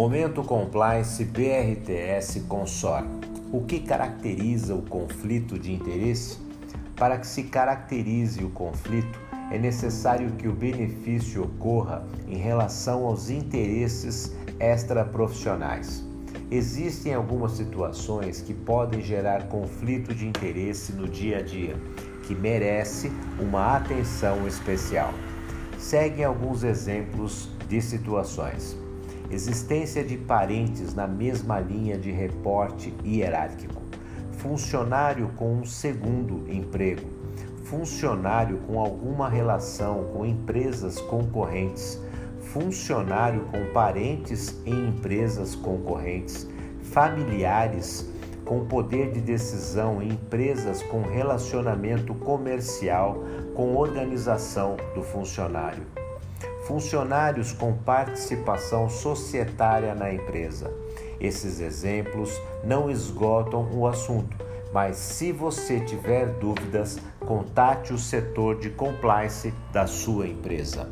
Momento Compliance BRTS Consor. O que caracteriza o conflito de interesse? Para que se caracterize o conflito, é necessário que o benefício ocorra em relação aos interesses extraprofissionais. Existem algumas situações que podem gerar conflito de interesse no dia a dia, que merece uma atenção especial. Seguem alguns exemplos de situações existência de parentes na mesma linha de reporte hierárquico, funcionário com um segundo emprego, funcionário com alguma relação com empresas concorrentes, funcionário com parentes em empresas concorrentes, familiares com poder de decisão em empresas com relacionamento comercial com organização do funcionário funcionários com participação societária na empresa. Esses exemplos não esgotam o assunto, mas se você tiver dúvidas, contate o setor de compliance da sua empresa.